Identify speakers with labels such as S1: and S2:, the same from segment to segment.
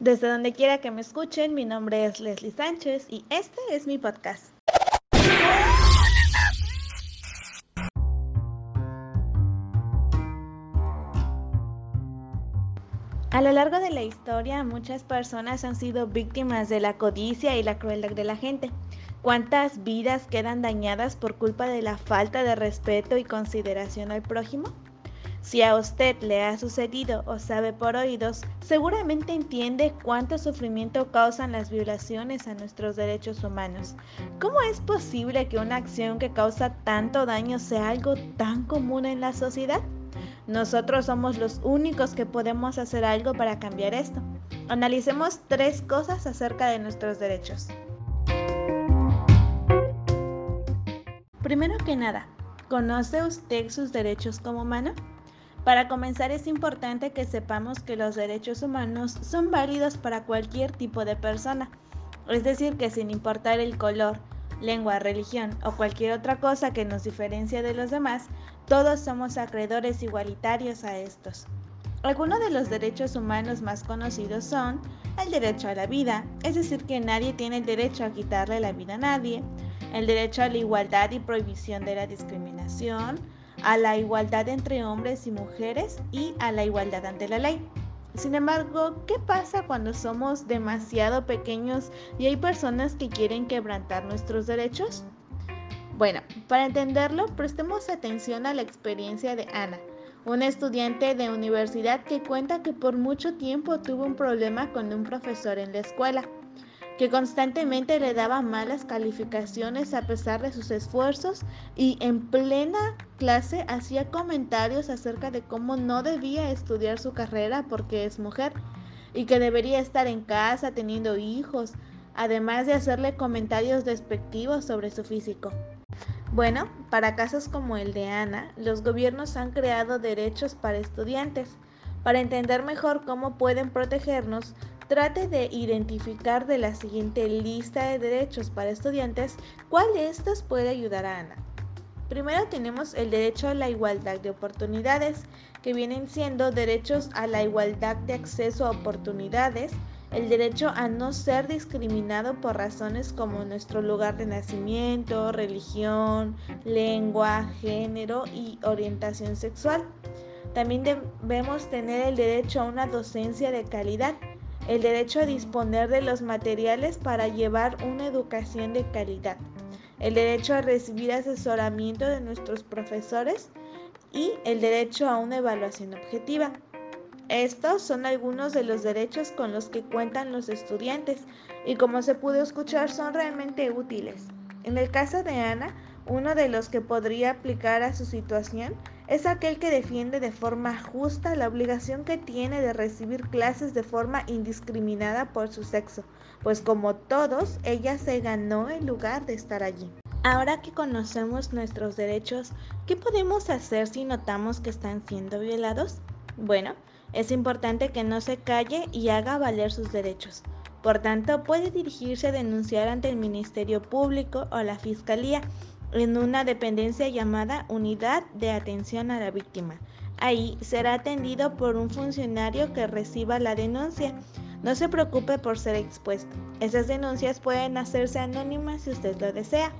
S1: Desde donde quiera que me escuchen, mi nombre es Leslie Sánchez y este es mi podcast. A lo largo de la historia, muchas personas han sido víctimas de la codicia y la crueldad de la gente. ¿Cuántas vidas quedan dañadas por culpa de la falta de respeto y consideración al prójimo? Si a usted le ha sucedido o sabe por oídos, seguramente entiende cuánto sufrimiento causan las violaciones a nuestros derechos humanos. ¿Cómo es posible que una acción que causa tanto daño sea algo tan común en la sociedad? Nosotros somos los únicos que podemos hacer algo para cambiar esto. Analicemos tres cosas acerca de nuestros derechos. Primero que nada, ¿conoce usted sus derechos como humano? Para comenzar es importante que sepamos que los derechos humanos son válidos para cualquier tipo de persona, es decir, que sin importar el color, lengua, religión o cualquier otra cosa que nos diferencie de los demás, todos somos acreedores igualitarios a estos. Algunos de los derechos humanos más conocidos son el derecho a la vida, es decir, que nadie tiene el derecho a quitarle la vida a nadie, el derecho a la igualdad y prohibición de la discriminación, a la igualdad entre hombres y mujeres y a la igualdad ante la ley. Sin embargo, ¿qué pasa cuando somos demasiado pequeños y hay personas que quieren quebrantar nuestros derechos? Bueno, para entenderlo, prestemos atención a la experiencia de Ana, una estudiante de universidad que cuenta que por mucho tiempo tuvo un problema con un profesor en la escuela que constantemente le daba malas calificaciones a pesar de sus esfuerzos y en plena clase hacía comentarios acerca de cómo no debía estudiar su carrera porque es mujer y que debería estar en casa teniendo hijos, además de hacerle comentarios despectivos sobre su físico. Bueno, para casos como el de Ana, los gobiernos han creado derechos para estudiantes. Para entender mejor cómo pueden protegernos, Trate de identificar de la siguiente lista de derechos para estudiantes cuál de estos puede ayudar a Ana. Primero tenemos el derecho a la igualdad de oportunidades, que vienen siendo derechos a la igualdad de acceso a oportunidades, el derecho a no ser discriminado por razones como nuestro lugar de nacimiento, religión, lengua, género y orientación sexual. También debemos tener el derecho a una docencia de calidad, el derecho a disponer de los materiales para llevar una educación de calidad, el derecho a recibir asesoramiento de nuestros profesores y el derecho a una evaluación objetiva. Estos son algunos de los derechos con los que cuentan los estudiantes y como se pudo escuchar son realmente útiles. En el caso de Ana, uno de los que podría aplicar a su situación es aquel que defiende de forma justa la obligación que tiene de recibir clases de forma indiscriminada por su sexo, pues como todos, ella se ganó el lugar de estar allí. Ahora que conocemos nuestros derechos, ¿qué podemos hacer si notamos que están siendo violados? Bueno, es importante que no se calle y haga valer sus derechos. Por tanto, puede dirigirse a denunciar ante el Ministerio Público o la Fiscalía en una dependencia llamada Unidad de Atención a la Víctima. Ahí será atendido por un funcionario que reciba la denuncia. No se preocupe por ser expuesto. Esas denuncias pueden hacerse anónimas si usted lo desea.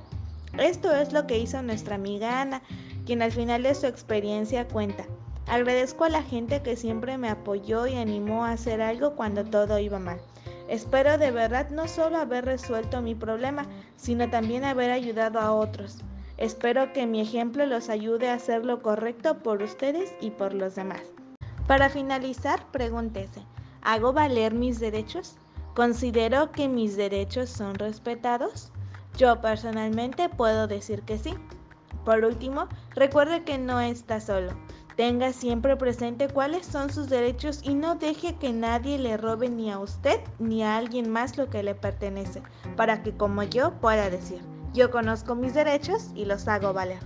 S1: Esto es lo que hizo nuestra amiga Ana, quien al final de su experiencia cuenta. Agradezco a la gente que siempre me apoyó y animó a hacer algo cuando todo iba mal. Espero de verdad no solo haber resuelto mi problema, sino también haber ayudado a otros. Espero que mi ejemplo los ayude a hacer lo correcto por ustedes y por los demás. Para finalizar, pregúntese, ¿hago valer mis derechos? ¿Considero que mis derechos son respetados? Yo personalmente puedo decir que sí. Por último, recuerde que no está solo. Tenga siempre presente cuáles son sus derechos y no deje que nadie le robe ni a usted ni a alguien más lo que le pertenece, para que como yo pueda decir, yo conozco mis derechos y los hago valer.